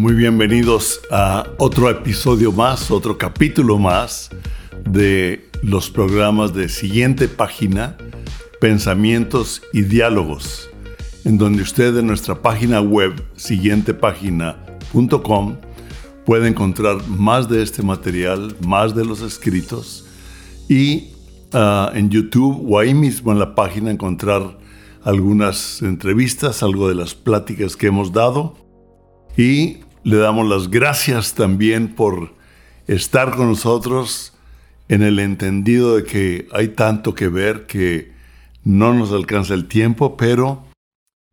Muy bienvenidos a otro episodio más, otro capítulo más de los programas de siguiente página, pensamientos y diálogos, en donde usted en nuestra página web siguientepágina.com puede encontrar más de este material, más de los escritos y ah, en YouTube o ahí mismo en la página encontrar algunas entrevistas, algo de las pláticas que hemos dado y le damos las gracias también por estar con nosotros en el entendido de que hay tanto que ver que no nos alcanza el tiempo, pero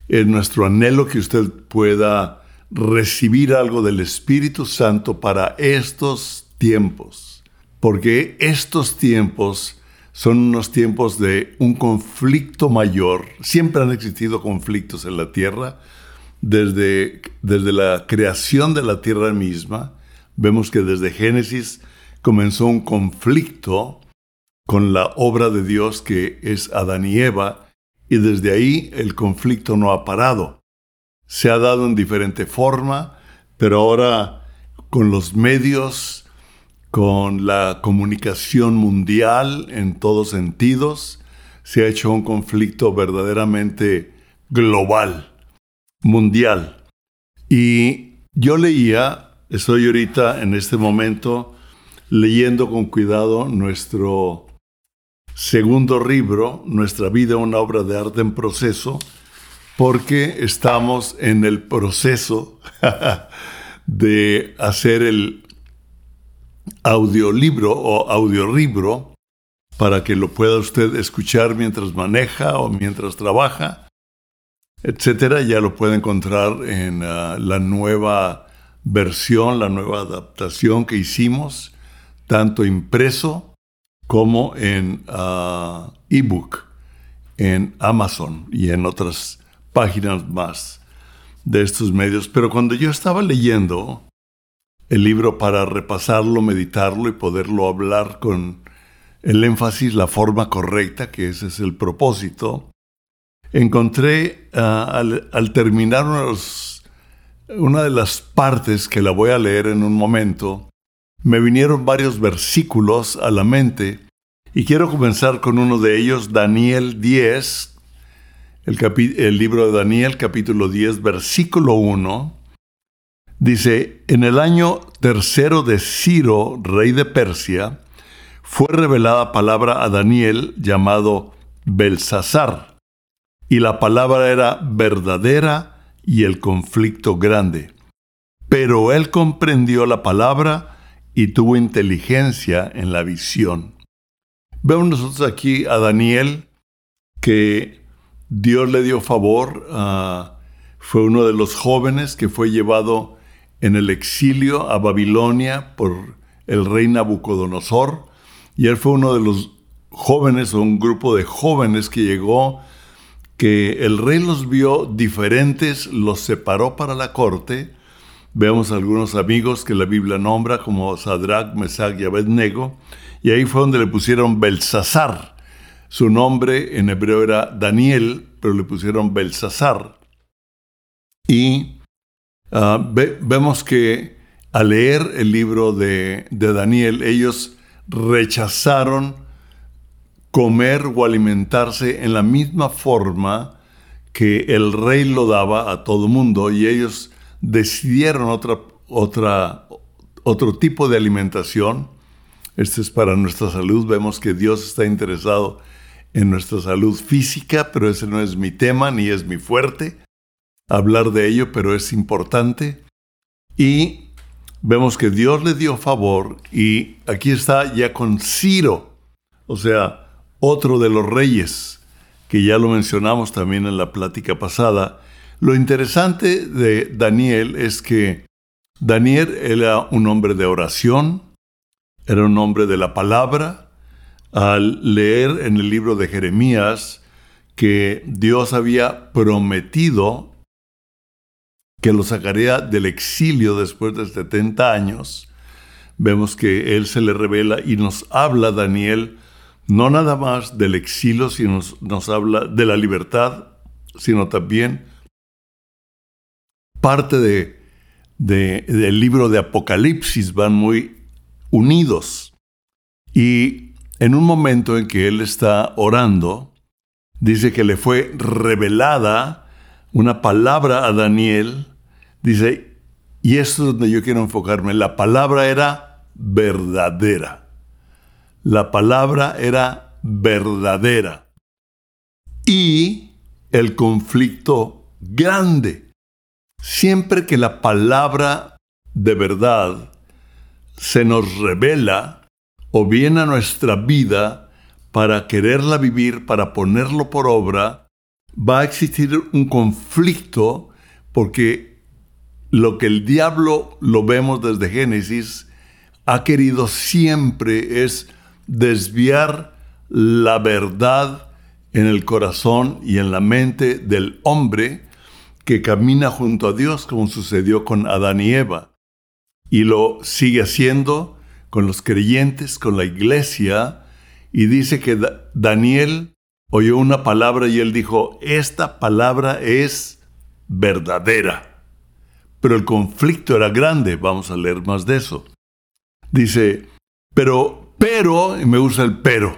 es nuestro anhelo que usted pueda recibir algo del Espíritu Santo para estos tiempos, porque estos tiempos son unos tiempos de un conflicto mayor. Siempre han existido conflictos en la tierra, desde, desde la creación de la tierra misma, vemos que desde Génesis comenzó un conflicto con la obra de Dios que es Adán y Eva, y desde ahí el conflicto no ha parado. Se ha dado en diferente forma, pero ahora con los medios, con la comunicación mundial en todos sentidos, se ha hecho un conflicto verdaderamente global mundial. Y yo leía, estoy ahorita en este momento leyendo con cuidado nuestro segundo libro, Nuestra vida, una obra de arte en proceso, porque estamos en el proceso de hacer el audiolibro o audiolibro para que lo pueda usted escuchar mientras maneja o mientras trabaja etcétera, ya lo puede encontrar en ah, la nueva versión, la nueva adaptación que hicimos, tanto impreso como en uh, ebook, en Amazon y en otras páginas más de estos medios. Pero cuando yo estaba leyendo el libro para repasarlo, meditarlo y poderlo hablar con el énfasis, la forma correcta, que ese es el propósito, encontré ah, al, terminar una de las partes que la voy a leer en un momento, me vinieron varios versículos a la mente y quiero comenzar con uno de ellos, Daniel 10, el, el libro de Daniel capítulo 10, versículo 1. Dice, en el año tercero de Ciro, rey de Persia, fue revelada palabra a Daniel llamado Belsasar y la palabra era verdadera y el conflicto grande. Pero él comprendió la palabra y tuvo inteligencia en la visión. Vemos nosotros aquí a Daniel que Dios le dio favor, ah, fue uno de los jóvenes que fue llevado en el exilio a Babilonia por el rey Nabucodonosor, y él fue uno de los jóvenes o un grupo de jóvenes que llegó que el rey los vio diferentes, los separó para la corte. Vemos algunos amigos que la Biblia nombra como Sadrach, Mesach y Abednego, y ahí fue donde le pusieron Belsasar. Su nombre en hebreo era Daniel, pero le pusieron Belsasar. Y ah, vemos que al leer el libro de, de Daniel, ellos rechazaron comer o alimentarse en la misma forma que el rey lo daba a todo mundo y ellos decidieron otra, otra, otro tipo de alimentación. Este es para nuestra salud. Vemos que Dios está interesado en nuestra salud física, pero ese no es mi tema ni es mi fuerte. Hablar de ello, pero es importante. Y vemos que Dios le dio favor y aquí está ya con Ciro. O sea, otro de los reyes, que ya lo mencionamos también en la plática pasada. Lo interesante de Daniel es que Daniel era un hombre de oración, era un hombre de la palabra. Al leer en el libro de Jeremías que Dios había prometido que lo sacaría del exilio después de 70 años, vemos que Él se le revela y nos habla Daniel no nada más del exilio, sino nos, habla de la libertad, sino también parte de del libro de Apocalipsis, van muy unidos. Y en un momento en que él está orando, dice que le fue revelada una palabra a Daniel, dice, y esto es donde yo quiero enfocarme, la palabra era verdadera. La palabra era verdadera. Y el conflicto grande. Siempre que la palabra de verdad se nos revela o viene a nuestra vida para quererla vivir, para ponerlo por obra, va a existir un conflicto porque lo que el diablo, lo vemos desde Génesis, ha querido siempre es desviar la verdad en el corazón y en la mente del hombre que camina junto a Dios, como sucedió con Adán y Eva. Y lo sigue haciendo con los creyentes, con la iglesia, y dice que Daniel oyó una palabra y él dijo, esta palabra es verdadera. Pero el conflicto era grande, vamos a leer más de eso. Dice, pero, pero, y me usa el pero,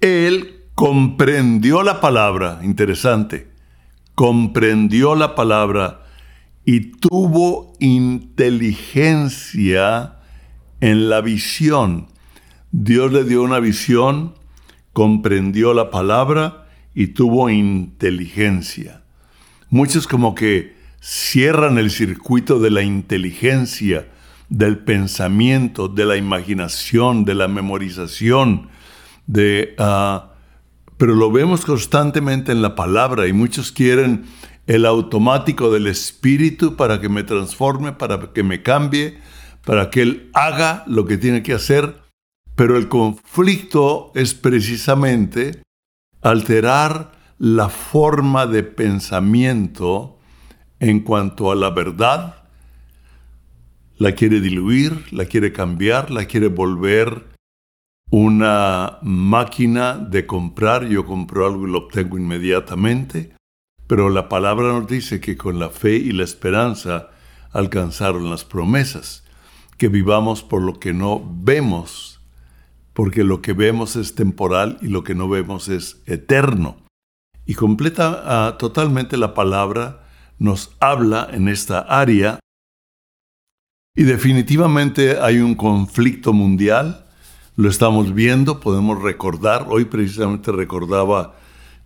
él comprendió la palabra, interesante, comprendió la palabra y tuvo inteligencia en la visión. Dios le dio una visión, comprendió la palabra y tuvo inteligencia. Muchos como que cierran el circuito de la inteligencia, del pensamiento, de la imaginación, de la memorización, de, ah, pero lo vemos constantemente en la palabra y muchos quieren el automático del Espíritu para que me transforme, para que me cambie, para que Él haga lo que tiene que hacer. Pero el conflicto es precisamente alterar la forma de pensamiento en cuanto a la verdad. La quiere diluir, la quiere cambiar, la quiere volver una máquina de comprar, yo compro algo y lo obtengo inmediatamente, pero la palabra nos dice que con la fe y la esperanza alcanzaron las promesas, que vivamos por lo que no vemos, porque lo que vemos es temporal y lo que no vemos es eterno. Y completa ah, totalmente la palabra nos habla en esta área y definitivamente hay un conflicto mundial lo estamos viendo, podemos recordar. Hoy precisamente recordaba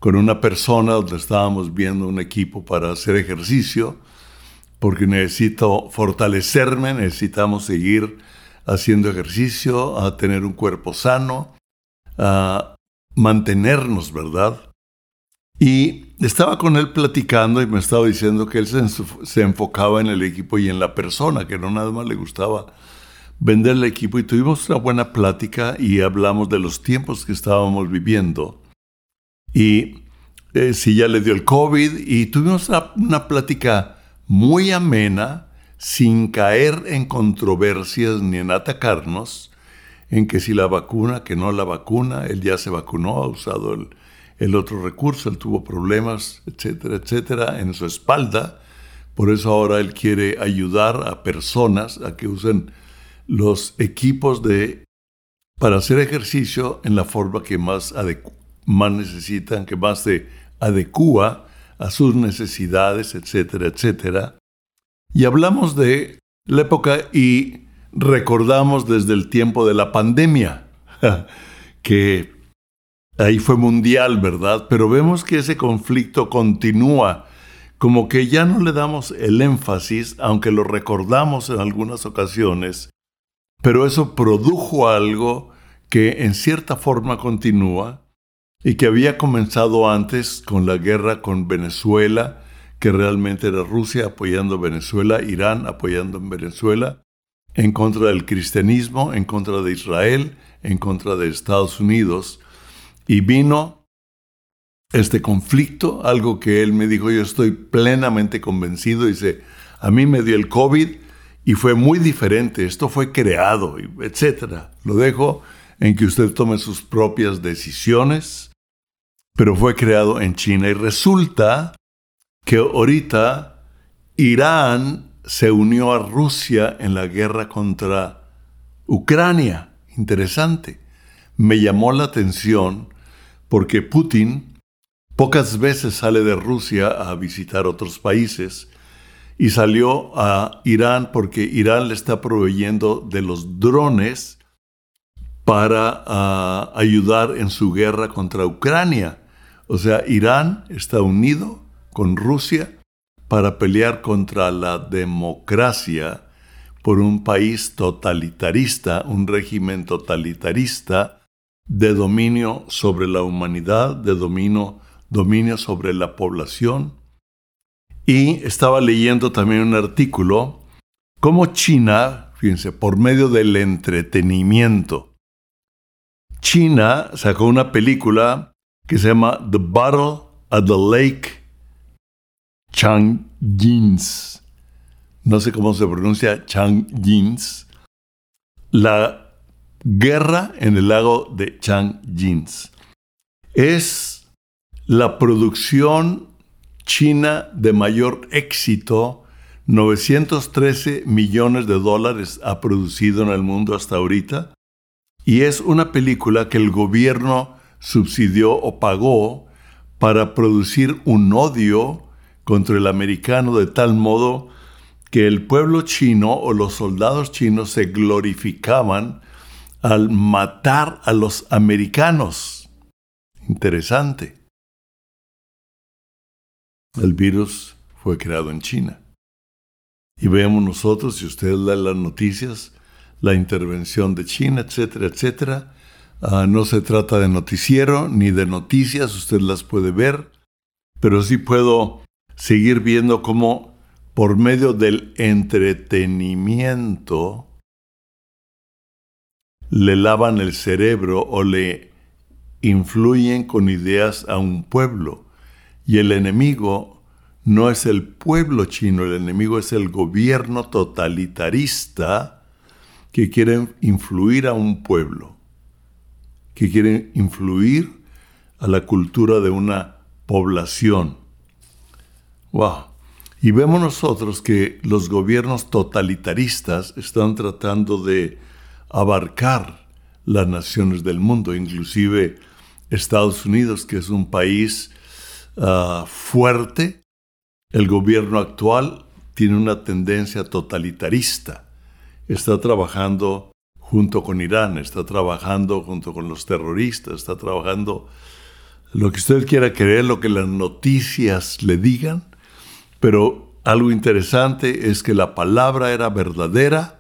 con una persona donde estábamos viendo un equipo para hacer ejercicio, porque necesito fortalecerme, necesitamos seguir haciendo ejercicio, a tener un cuerpo sano, a mantenernos, ¿verdad? Y estaba con él platicando y me estaba diciendo que él se, se enfocaba en el equipo y en la persona, que no nada más le gustaba vender el equipo y tuvimos una buena plática y hablamos de los tiempos que estábamos viviendo. Y eh, si ya le dio el COVID y tuvimos una, una plática muy amena, sin caer en controversias ni en atacarnos, en que si la vacuna, que no la vacuna, él ya se vacunó, ha usado el, el otro recurso, él tuvo problemas, etcétera, etcétera, en su espalda. Por eso ahora él quiere ayudar a personas a que usen los equipos de, para hacer ejercicio en la forma que más, más necesitan, que más se adecua a sus necesidades, etcétera, etcétera. Y hablamos de la época y recordamos desde el tiempo de la pandemia, que ahí fue mundial, ¿verdad? Pero vemos que ese conflicto continúa, como que ya no le damos el énfasis, aunque lo recordamos en algunas ocasiones, pero eso produjo algo que en cierta forma continúa y que había comenzado antes con la guerra con Venezuela, que realmente era Rusia apoyando a Venezuela, Irán apoyando Venezuela, en contra del cristianismo, en contra de Israel, en contra de Estados Unidos. Y vino este conflicto, algo que él me dijo, yo estoy plenamente convencido, dice, a mí me dio el COVID, y fue muy diferente, esto fue creado, etc. Lo dejo en que usted tome sus propias decisiones, pero fue creado en China y resulta que ahorita Irán se unió a Rusia en la guerra contra Ucrania. Interesante. Me llamó la atención porque Putin pocas veces sale de Rusia a visitar otros países y salió a Irán porque Irán le está proveyendo de los drones para ah, ayudar en su guerra contra Ucrania. O sea, Irán está unido con Rusia para pelear contra la democracia por un país totalitarista, un régimen totalitarista de dominio sobre la humanidad, de dominio, dominio sobre la población. Y estaba leyendo también un artículo cómo China, fíjense, por medio del entretenimiento, China sacó una película que se llama The Battle at the Lake Changjins. No sé cómo se pronuncia Changjins. La guerra en el lago de Changjins. Es la producción china de mayor éxito. 913 millones de dólares ha producido en el mundo hasta ahorita. Y es una película que el gobierno subsidió o pagó para producir un odio contra el americano de tal modo que el pueblo chino o los soldados chinos se glorificaban al matar a los americanos. Interesante. El virus fue creado en China. Y vemos nosotros, si ustedes leen las noticias, la intervención de China, etcétera, etcétera. Ah, no se trata de noticiero ni de noticias, usted las puede ver, pero sí puedo seguir viendo cómo por medio del entretenimiento le lavan el cerebro o le influyen con ideas a un pueblo. Y el enemigo no es el pueblo chino, el enemigo es el gobierno totalitarista que quiere influir a un pueblo, que quiere influir a la cultura de una población. Wow. Y vemos nosotros que los gobiernos totalitaristas están tratando de abarcar las naciones del mundo, inclusive Estados Unidos, que es un país ah, fuerte. El gobierno actual tiene una tendencia totalitarista. Está trabajando junto con Irán, está trabajando junto con los terroristas, está trabajando lo que usted quiera creer, lo que las noticias le digan, pero algo interesante es que la palabra era verdadera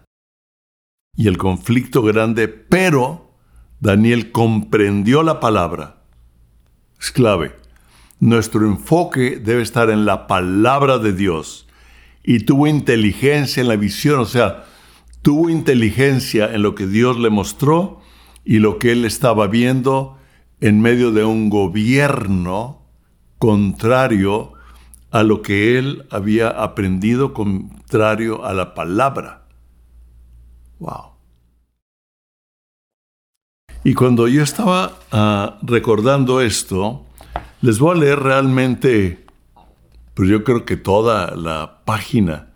y el conflicto grande, pero Daniel comprendió la palabra. Es clave. Nuestro enfoque debe estar en la palabra de Dios y tuvo inteligencia en la visión, o sea, tuvo inteligencia en lo que Dios le mostró y lo que él estaba viendo en medio de un gobierno contrario a lo que él había aprendido contrario a la palabra. Wow. Y cuando yo estaba ah, recordando esto, les voy a leer realmente, pues yo creo que toda la página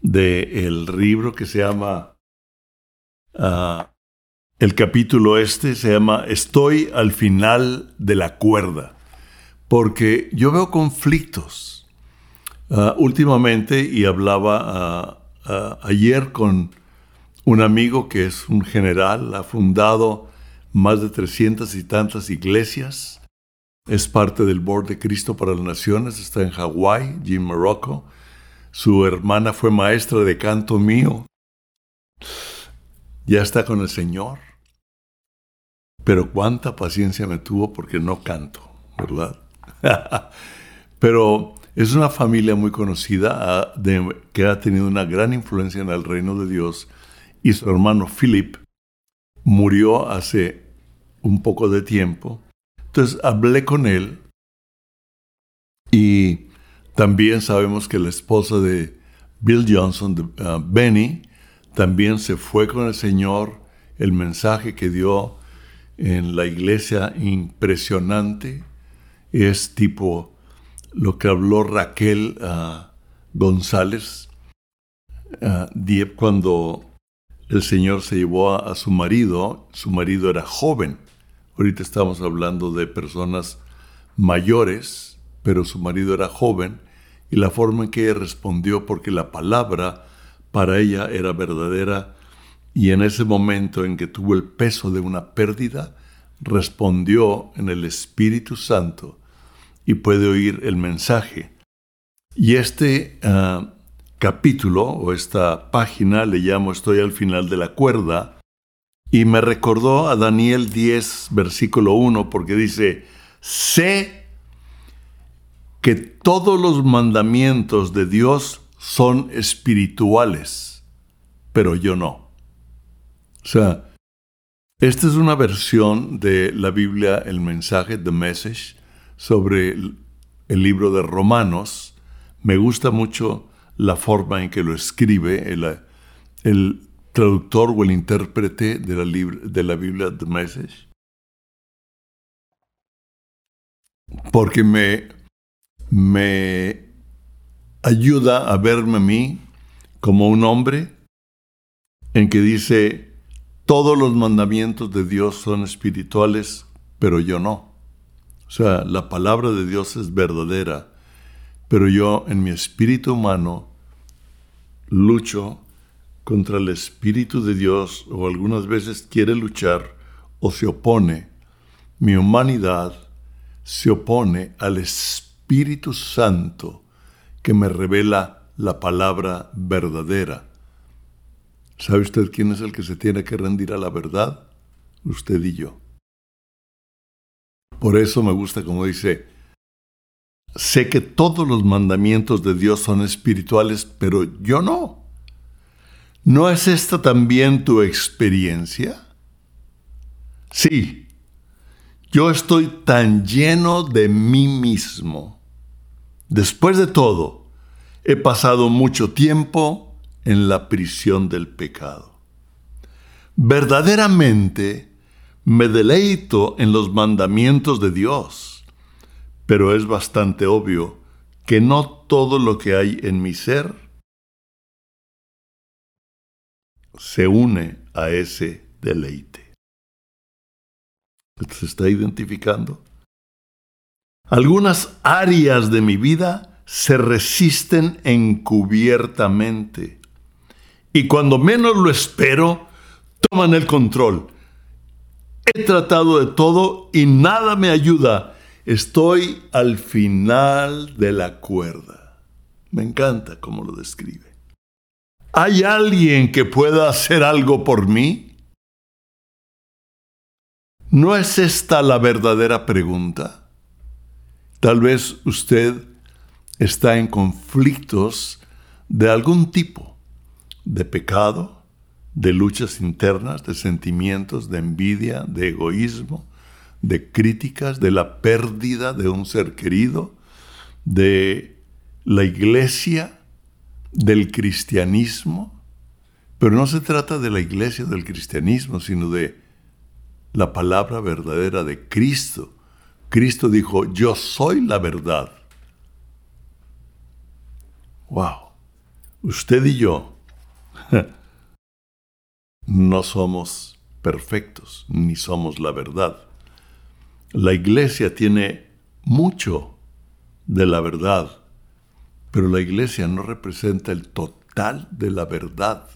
del libro que se llama, ah, el capítulo este se llama Estoy al final de la cuerda, porque yo veo conflictos Ah, últimamente, y hablaba ayer con un amigo que es un general, ha fundado más de 300 y tantas iglesias, es parte del Board de Cristo para las Naciones, está en Hawái, Jim Morocco. Su hermana fue maestra de canto mío. Ya está con el Señor. Pero cuánta paciencia me tuvo porque no canto, ¿verdad? Pero es una familia muy conocida ah, que ha tenido una gran influencia en el reino de Dios y su hermano Philip murió hace un poco de tiempo. Entonces hablé con él y también sabemos que la esposa de Bill Johnson, ah, Benny, también se fue con el Señor. El mensaje que dio en la iglesia impresionante es tipo lo que habló Raquel ah, González, ah, cuando el Señor se llevó a, su marido, su marido era joven. Ahorita estamos hablando de personas mayores, pero su marido era joven y la forma en que ella respondió, porque la palabra para ella era verdadera, y en ese momento en que tuvo el peso de una pérdida, respondió en el Espíritu Santo y puede oír el mensaje. Y este ah, capítulo o esta página le llamo Estoy al final de la cuerda y me recordó a Daniel 10, versículo 1, porque dice, sé que todos los mandamientos de Dios son espirituales, pero yo no. O sea, esta es una versión de la Biblia, el mensaje, The Message, sobre el, libro de Romanos. Me gusta mucho la forma en que lo escribe el, traductor o el intérprete de la, de la Biblia, The Message. Porque me, me ayuda a verme a mí como un hombre en que dice, todos los mandamientos de Dios son espirituales, pero yo no. O sea, la palabra de Dios es verdadera, pero yo en mi espíritu humano lucho contra el espíritu de Dios o algunas veces quiere luchar o se opone. Mi humanidad se opone al Espíritu Santo que me revela la palabra verdadera. ¿Sabe usted quién es el que se tiene que rendir a la verdad? Usted y yo. Por eso me gusta como dice, sé que todos los mandamientos de Dios son espirituales, pero yo no. ¿No es esta también tu experiencia? Sí, yo estoy tan lleno de mí mismo. Después de todo, he pasado mucho tiempo en la prisión del pecado. Verdaderamente me deleito en los mandamientos de Dios, pero es bastante obvio que no todo lo que hay en mi ser se une a ese deleite. ¿Se está identificando? Algunas áreas de mi vida se resisten encubiertamente y cuando menos lo espero, toman el control. He tratado de todo y nada me ayuda. Estoy al final de la cuerda. Me encanta cómo lo describe. ¿Hay alguien que pueda hacer algo por mí? ¿No es esta la verdadera pregunta? Tal vez usted está en conflictos de algún tipo de pecado, de luchas internas, de sentimientos, de envidia, de egoísmo, de críticas, de la pérdida de un ser querido, de la iglesia, del cristianismo. Pero no se trata de la iglesia del cristianismo, sino de la palabra verdadera de Cristo. Cristo dijo, yo soy la verdad. Wow. Usted y yo no somos perfectos, ni somos la verdad. La iglesia tiene mucho de la verdad, pero la iglesia no representa el total de la verdad.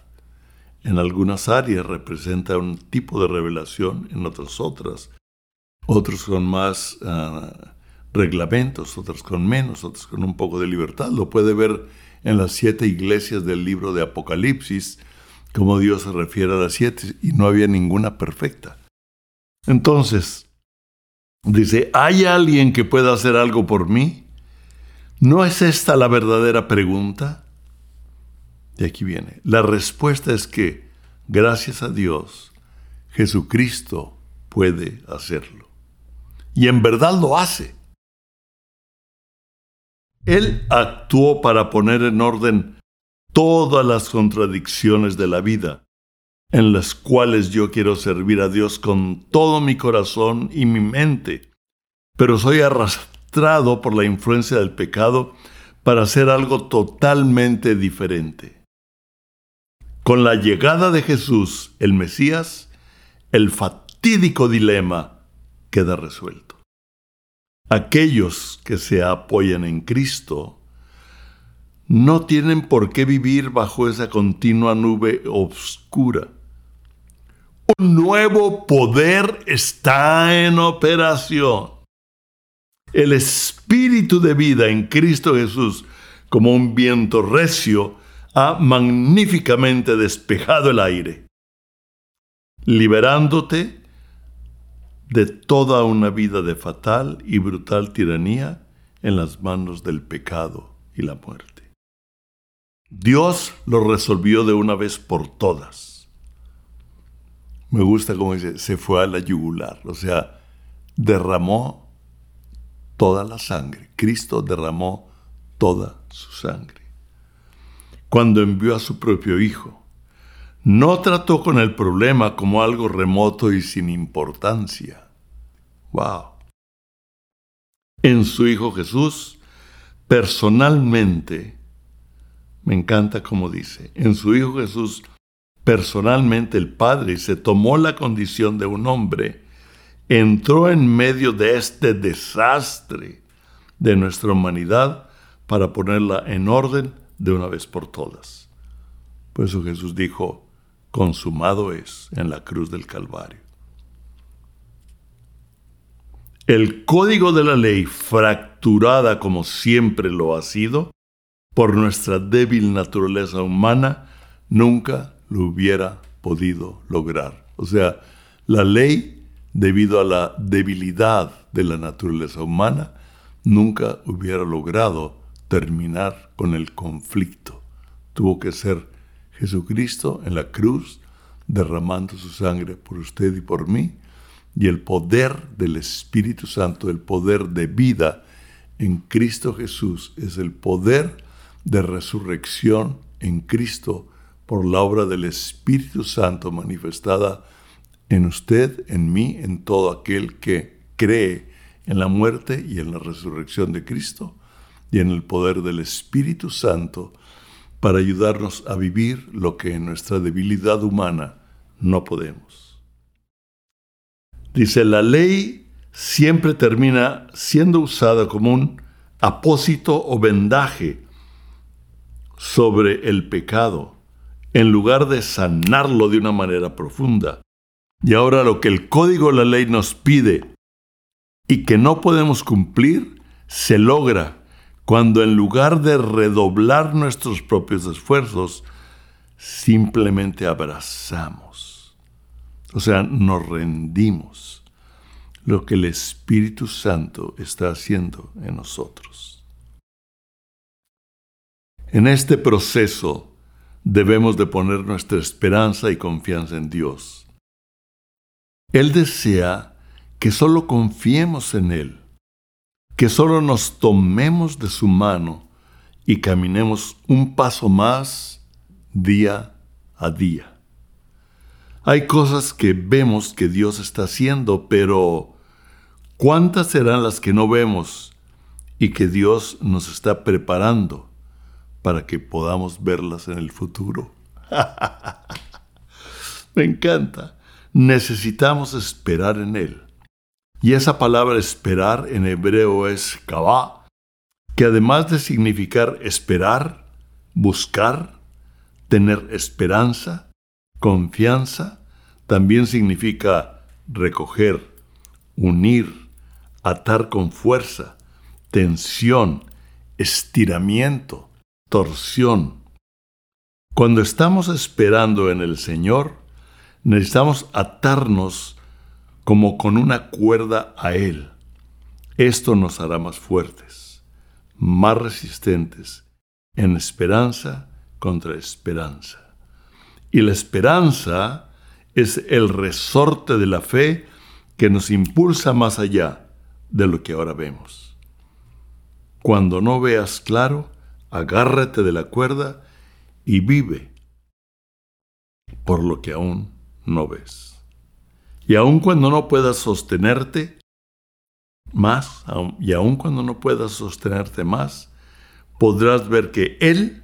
En algunas áreas representa un tipo de revelación, en otras otras. Otros con más ah, reglamentos, otros con menos, otros con un poco de libertad. Lo puede ver en las siete iglesias del libro de Apocalipsis, como Dios se refiere a las siete, y no había ninguna perfecta. Entonces, dice, ¿hay alguien que pueda hacer algo por mí? ¿No es esta la verdadera pregunta? Y aquí viene. La respuesta es que, gracias a Dios, Jesucristo puede hacerlo. Y en verdad lo hace. Él actuó para poner en orden todas las contradicciones de la vida, en las cuales yo quiero servir a Dios con todo mi corazón y mi mente, pero soy arrastrado por la influencia del pecado para hacer algo totalmente diferente. Con la llegada de Jesús, el Mesías, el fatídico dilema queda resuelto. Aquellos que se apoyan en Cristo no tienen por qué vivir bajo esa continua nube oscura. Un nuevo poder está en operación. El espíritu de vida en Cristo Jesús, como un viento recio, ha magníficamente despejado el aire, liberándote de toda una vida de fatal y brutal tiranía en las manos del pecado y la muerte. Dios lo resolvió de una vez por todas. Me gusta como dice, se fue a la yugular, o sea, derramó toda la sangre. Cristo derramó toda su sangre. Cuando envió a su propio Hijo, no trató con el problema como algo remoto y sin importancia. ¡Wow! En su Hijo Jesús, personalmente, me encanta como dice, en su Hijo Jesús, personalmente el Padre se tomó la condición de un hombre, entró en medio de este desastre de nuestra humanidad para ponerla en orden de una vez por todas. Por eso Jesús dijo, consumado es en la cruz del Calvario. El código de la ley, fracturada como siempre lo ha sido, por nuestra débil naturaleza humana, nunca lo hubiera podido lograr. O sea, la ley, debido a la debilidad de la naturaleza humana, nunca hubiera logrado terminar con el conflicto. Tuvo que ser Jesucristo en la cruz, derramando su sangre por usted y por mí, y el poder del Espíritu Santo, el poder de vida en Cristo Jesús, es el poder de resurrección en Cristo por la obra del Espíritu Santo manifestada en usted, en mí, en todo aquel que cree en la muerte y en la resurrección de Cristo y en el poder del Espíritu Santo para ayudarnos a vivir lo que en nuestra debilidad humana no podemos. Dice, la ley siempre termina siendo usada como un apósito o vendaje sobre el pecado, en lugar de sanarlo de una manera profunda. Y ahora lo que el código de la ley nos pide y que no podemos cumplir, se logra cuando en lugar de redoblar nuestros propios esfuerzos, simplemente abrazamos. O sea, nos rendimos lo que el Espíritu Santo está haciendo en nosotros. En este proceso debemos de poner nuestra esperanza y confianza en Dios. Él desea que solo confiemos en Él que solo nos tomemos de su mano y caminemos un paso más día a día. Hay cosas que vemos que Dios está haciendo, pero ¿cuántas serán las que no vemos y que Dios nos está preparando para que podamos verlas en el futuro? Me encanta. Necesitamos esperar en Él. Y esa palabra esperar en hebreo es kavá, que además de significar esperar, buscar, tener esperanza, confianza, también significa recoger, unir, atar con fuerza, tensión, estiramiento, torsión. Cuando estamos esperando en el Señor, necesitamos atarnos como con una cuerda a Él. Esto nos hará más fuertes, más resistentes, en esperanza contra esperanza. Y la esperanza es el resorte de la fe que nos impulsa más allá de lo que ahora vemos. Cuando no veas claro, agárrate de la cuerda y vive por lo que aún no ves. Y aun cuando no puedas sostenerte más, y aun cuando no puedas sostenerte más, podrás ver que Él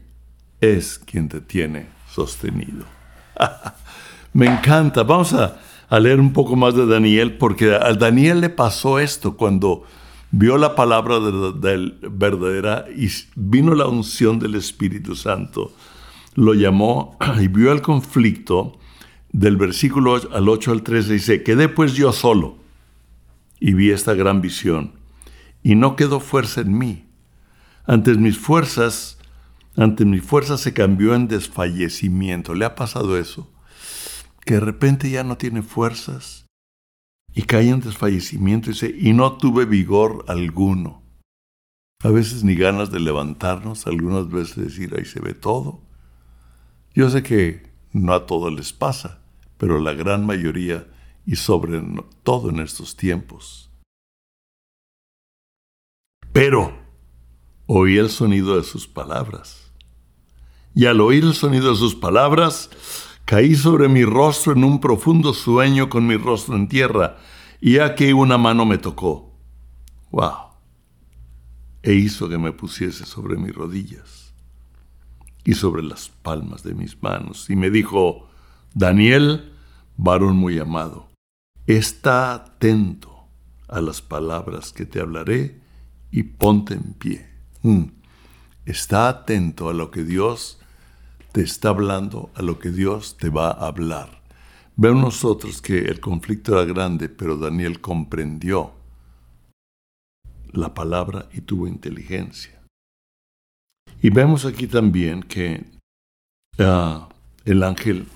es quien te tiene sostenido. Me encanta. Vamos a, leer un poco más de Daniel, porque a Daniel le pasó esto cuando vio la palabra de, verdadera y vino la unción del Espíritu Santo. Lo llamó y vio el conflicto del versículo al 8 al 13. Dice, quedé pues yo solo y vi esta gran visión y no quedó fuerza en mí. Antes mis fuerzas, ante mis fuerzas se cambió en desfallecimiento. ¿Le ha pasado eso? Que de repente ya no tiene fuerzas y cae en desfallecimiento y dice, y no tuve vigor alguno. A veces ni ganas de levantarnos, algunas veces decir, ahí se ve todo. Yo sé que no a todos les pasa, pero la gran mayoría y sobre todo en estos tiempos. Pero oí el sonido de sus palabras. Y al oír el sonido de sus palabras, Caí sobre mi rostro en un profundo sueño con mi rostro en tierra, y aquí una mano me tocó. ¡Wow! E hizo que me pusiese sobre mis rodillas y sobre las palmas de mis manos, y me dijo, Daniel, varón muy amado, está atento a las palabras que te hablaré y ponte en pie. Mm. Está atento a lo que Dios te está hablando a lo que Dios te va a hablar. Vemos nosotros que el conflicto era grande, pero Daniel comprendió la palabra y tuvo inteligencia. Y vemos aquí también que ah, el ángel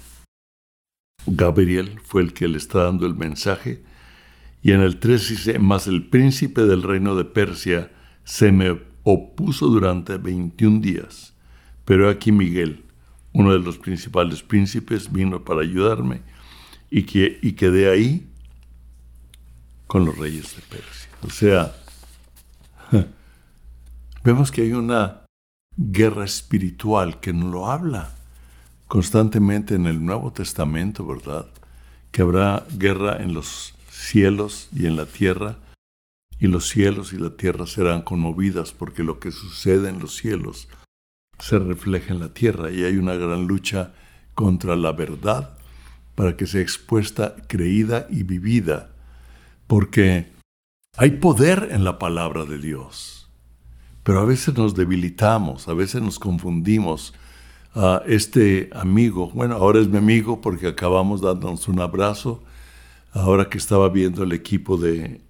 Gabriel fue el que le está dando el mensaje. Y en el 3 dice, más el príncipe del reino de Persia se me opuso durante 21 días. Pero aquí Miguel, uno de los principales príncipes, vino para ayudarme y, que, y quedé ahí con los reyes de Persia. O sea, vemos que hay una guerra espiritual que nos lo habla constantemente en el Nuevo Testamento, ¿verdad? Que habrá guerra en los cielos y en la tierra, y los cielos y la tierra serán conmovidas porque lo que sucede en los cielos se refleja en la tierra y hay una gran lucha contra la verdad para que sea expuesta, creída y vivida, porque hay poder en la palabra de Dios, pero a veces nos debilitamos, a veces nos confundimos. A este amigo, bueno, ahora es mi amigo porque acabamos dándonos un abrazo, ahora que estaba viendo el equipo de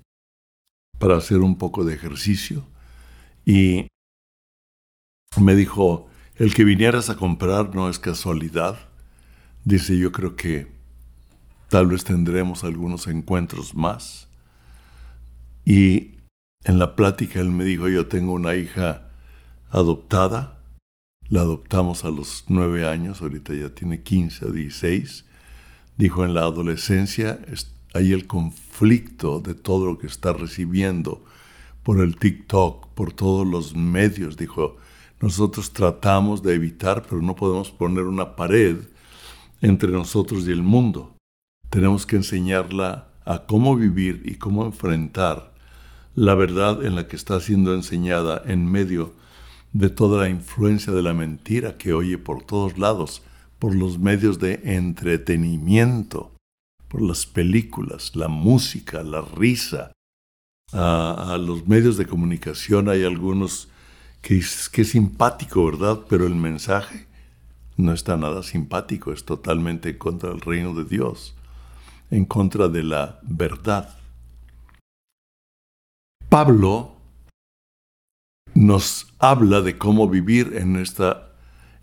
para hacer un poco de ejercicio y me dijo, el que vinieras a comprar no es casualidad. Dice, yo creo que tal vez tendremos algunos encuentros más. Y en la plática él me dijo, yo tengo una hija adoptada, la adoptamos a los nueve años, ahorita ya tiene 15 o 16. Dijo, en la adolescencia hay el conflicto de todo lo que está recibiendo por el TikTok, por todos los medios. Dijo, nosotros tratamos de evitar, pero no podemos poner una pared entre nosotros y el mundo. Tenemos que enseñarla a cómo vivir y cómo enfrentar la verdad en la que está siendo enseñada en medio de toda la influencia de la mentira que oye por todos lados, por los medios de entretenimiento, por las películas, la música, la risa. A, los medios de comunicación hay algunos que es, que simpático, ¿verdad? Pero el mensaje no está nada simpático, es totalmente contra el reino de Dios, en contra de la verdad. Pablo nos habla de cómo vivir en, esta,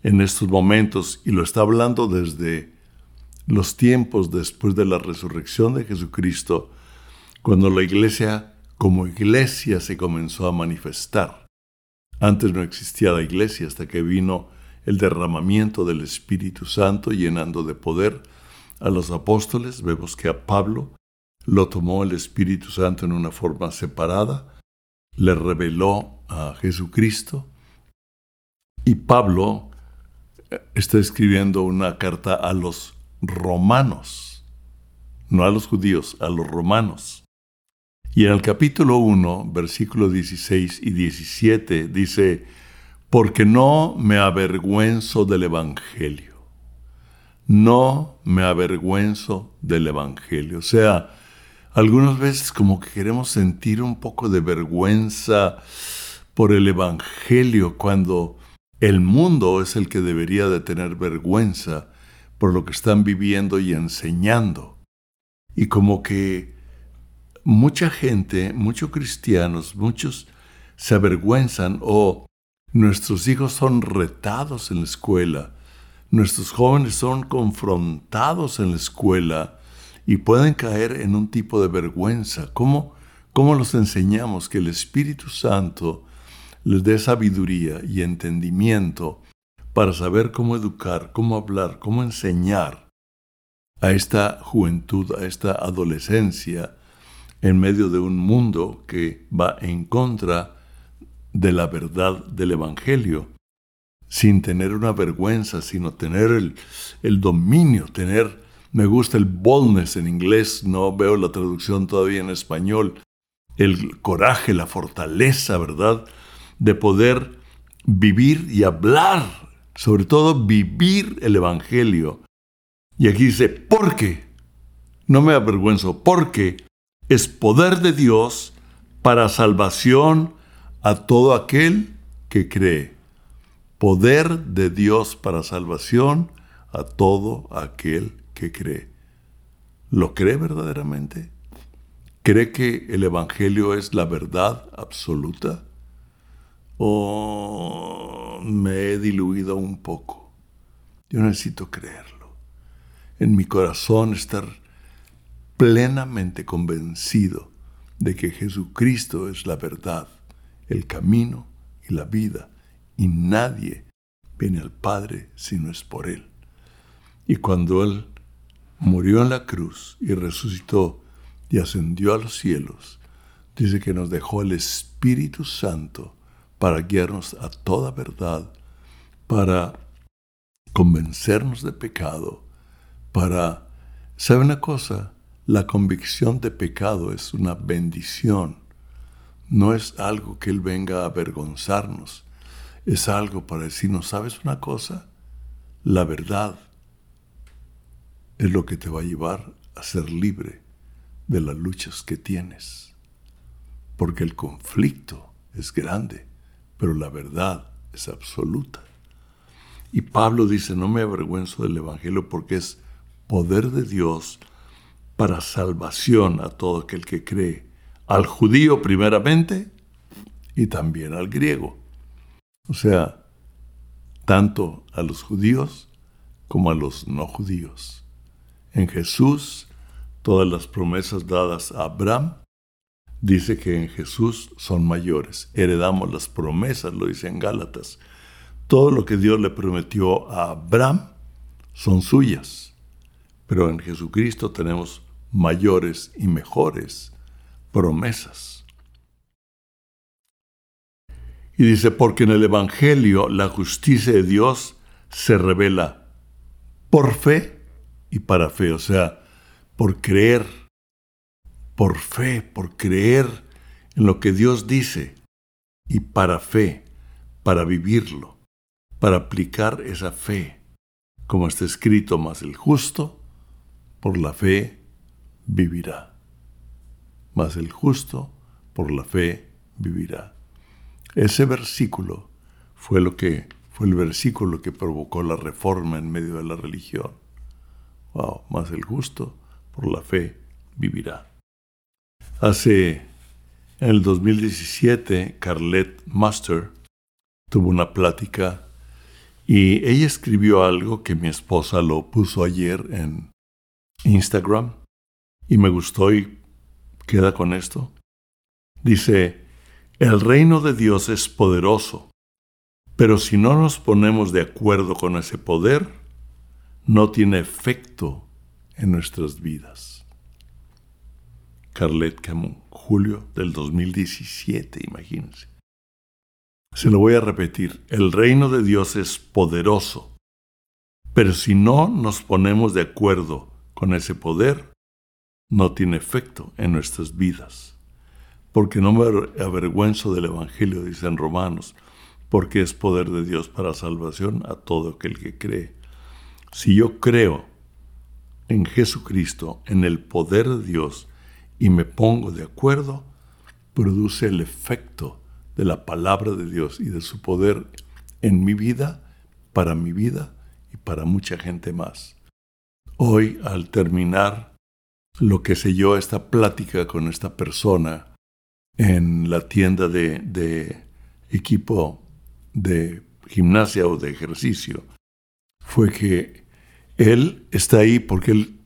en estos momentos y lo está hablando desde los tiempos después de la resurrección de Jesucristo, cuando la iglesia como iglesia se comenzó a manifestar. Antes no existía la iglesia hasta que vino el derramamiento del Espíritu Santo llenando de poder a los apóstoles. Vemos que a Pablo lo tomó el Espíritu Santo en una forma separada, le reveló a Jesucristo y Pablo eh, está escribiendo una carta a los romanos, no a los judíos, a los romanos. Y en el capítulo 1, versículos 16 y 17 dice, porque no me avergüenzo del Evangelio. no me avergüenzo del Evangelio. O sea, algunas veces como que queremos sentir un poco de vergüenza por el Evangelio cuando el mundo es el que debería de tener vergüenza por lo que están viviendo y enseñando. Y como que mucha gente, muchos cristianos, muchos se avergüenzan o nuestros hijos son retados en la escuela, nuestros jóvenes son confrontados en la escuela y pueden caer en un tipo de vergüenza. ¿Cómo, cómo los enseñamos que el Espíritu Santo les dé sabiduría y entendimiento para saber cómo educar, cómo hablar, cómo enseñar a esta juventud, a esta adolescencia, en medio de un mundo que va en contra de la verdad del Evangelio, sin tener una vergüenza, sino tener el, el dominio, tener, me gusta el boldness en inglés, no veo la traducción todavía en español, el coraje, la fortaleza, ¿verdad? De poder vivir y hablar sobre todo vivir el Evangelio. Y aquí dice, porque, no me avergüenzo, porque es poder de Dios para salvación a todo aquel que cree. Poder de Dios para salvación a todo aquel que cree. ¿Lo cree verdaderamente? ¿Cree que el Evangelio es la verdad absoluta? ¿O me he diluido un poco? Yo necesito creerlo. En mi corazón estar plenamente convencido de que Jesucristo es la verdad, el camino y la vida, y nadie viene al Padre si no es por Él. Y cuando Él murió en la cruz y resucitó y ascendió a los cielos, dice que nos dejó el Espíritu Santo para guiarnos a toda verdad, para convencernos de pecado, para... ¿Sabe una cosa? La convicción de pecado es una bendición. No es algo que Él venga a avergonzarnos. Es algo para decirnos, ¿sabes una cosa? La verdad es lo que te va a llevar a ser libre de las luchas que tienes. Porque el conflicto es grande pero la verdad es absoluta. Y Pablo dice, no me avergüenzo del Evangelio porque es poder de Dios para salvación a todo aquel que cree, al judío primeramente y también al griego. O sea, tanto a los judíos como a los no judíos. En Jesús, todas las promesas dadas a Abraham dice que en Jesús son mayores. Heredamos las promesas, lo dice en Gálatas. Todo lo que Dios le prometió a Abraham son suyas. Pero en Jesucristo tenemos mayores y mejores promesas. Y dice, porque en el Evangelio la justicia de Dios se revela por fe y para fe, o sea, por creer por fe, por creer en lo que Dios dice y para fe, para vivirlo, para aplicar esa fe, como está escrito, más el justo, por la fe vivirá. Más el justo, por la fe vivirá. Ese versículo fue lo que fue el versículo que provocó la reforma en medio de la religión. Más el justo, por la fe vivirá. Hace, en el 2017, Carlette Master tuvo una plática y ella escribió algo que mi esposa lo puso ayer en Instagram y me gustó y queda con esto. Dice, el reino de Dios es poderoso, pero si no nos ponemos de acuerdo con ese poder, no tiene efecto en nuestras vidas. Carlet Camus, julio del 2017, imagínense. Se lo voy a repetir, el reino de Dios es poderoso, pero si no nos ponemos de acuerdo con ese poder, no tiene efecto en nuestras vidas. Porque no me avergüenzo del Evangelio, dicen Romanos, porque es poder de Dios para salvación a todo aquel que cree. Si yo creo en Jesucristo, en el poder de Dios, y me pongo de acuerdo, produce el efecto de la palabra de Dios y de su poder en mi vida, para mi vida y para mucha gente más. Hoy, al terminar lo que sé yo, esta plática con esta persona en la tienda de, de equipo de gimnasia o de ejercicio, fue que él está ahí porque él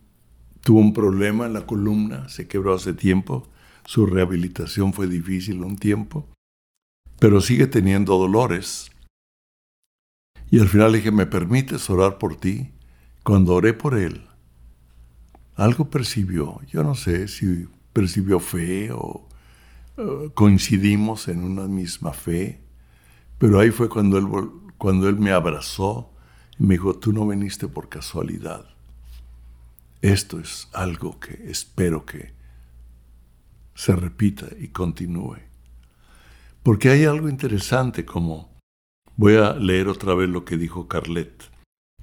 tuvo un problema en la columna, se quebró hace tiempo, su rehabilitación fue difícil un tiempo, pero sigue teniendo dolores. Y al final le dije, ¿me permites orar por ti? Cuando oré por él, algo percibió, yo no sé si percibió fe o coincidimos en una misma fe, pero ahí fue cuando él, cuando él me abrazó me dijo, tú no viniste por casualidad. Esto es algo que espero que se repita y continúe. Porque hay algo interesante como, voy a leer otra vez lo que dijo Carlet.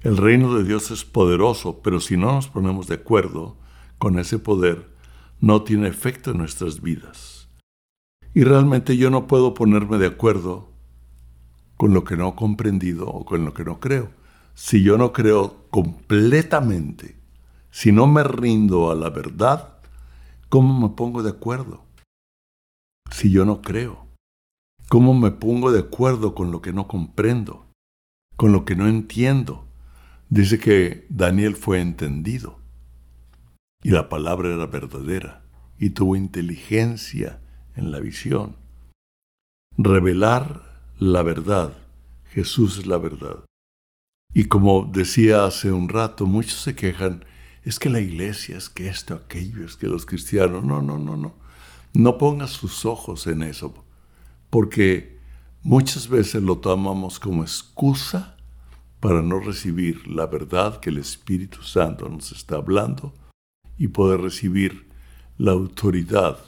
El reino de Dios es poderoso, pero si no nos ponemos de acuerdo con ese poder, no tiene efecto en nuestras vidas. Y realmente yo no puedo ponerme de acuerdo con lo que no he comprendido o con lo que no creo. Si yo no creo completamente, si no me rindo a la verdad, ¿cómo me pongo de acuerdo? Si yo no creo, ¿cómo me pongo de acuerdo con lo que no comprendo, con lo que no entiendo? Dice que Daniel fue entendido y la palabra era verdadera y tuvo inteligencia en la visión. Revelar la verdad. Jesús es la verdad. Y como decía hace un rato, muchos se quejan, es que la iglesia, es que esto, aquello, es que los cristianos, no, no, no, no. No pongas sus ojos en eso, porque muchas veces lo tomamos como excusa para no recibir la verdad que el Espíritu Santo nos está hablando y poder recibir la autoridad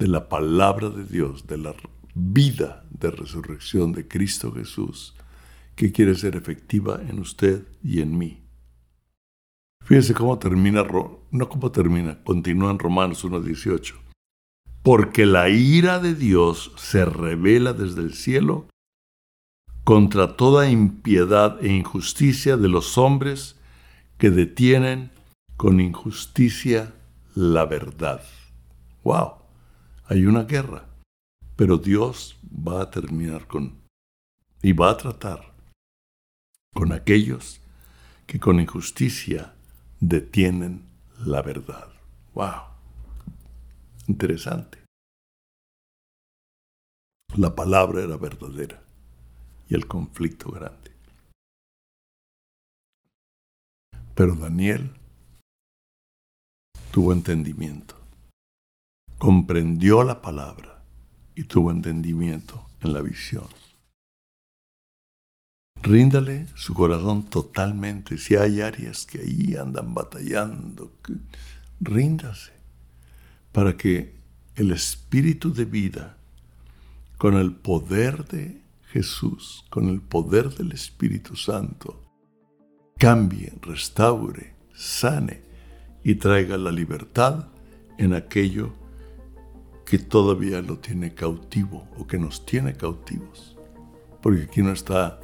de la palabra de Dios, de la vida de resurrección de Cristo Jesús, que quiere ser efectiva en usted y en mí. Fíjense cómo termina, no cómo termina, continúa en Romanos 1.18. Porque la ira de Dios se revela desde el cielo contra toda impiedad e injusticia de los hombres que detienen con injusticia la verdad. ¡Wow! Hay una guerra, pero Dios va a terminar con y va a tratar con aquellos que con injusticia detienen la verdad. ¡Wow! Interesante. La palabra era verdadera y el conflicto grande. Pero Daniel tuvo entendimiento, comprendió la palabra y tuvo entendimiento en la visión. Ríndale su corazón totalmente. Si hay áreas que ahí andan batallando, ríndase para que el espíritu de vida, con el poder de Jesús, con el poder del Espíritu Santo, cambie, restaure, sane y traiga la libertad en aquello que todavía lo tiene cautivo o que nos tiene cautivos. Porque aquí no está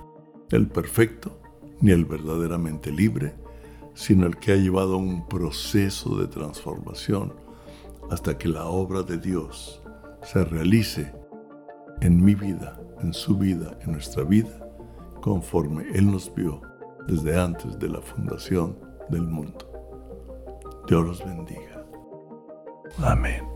el perfecto ni el verdaderamente libre, sino el que ha llevado un proceso de transformación hasta que la obra de Dios se realice en mi vida en su vida, en nuestra vida, conforme Él nos vio desde antes de la fundación del mundo. Dios los bendiga. Amén.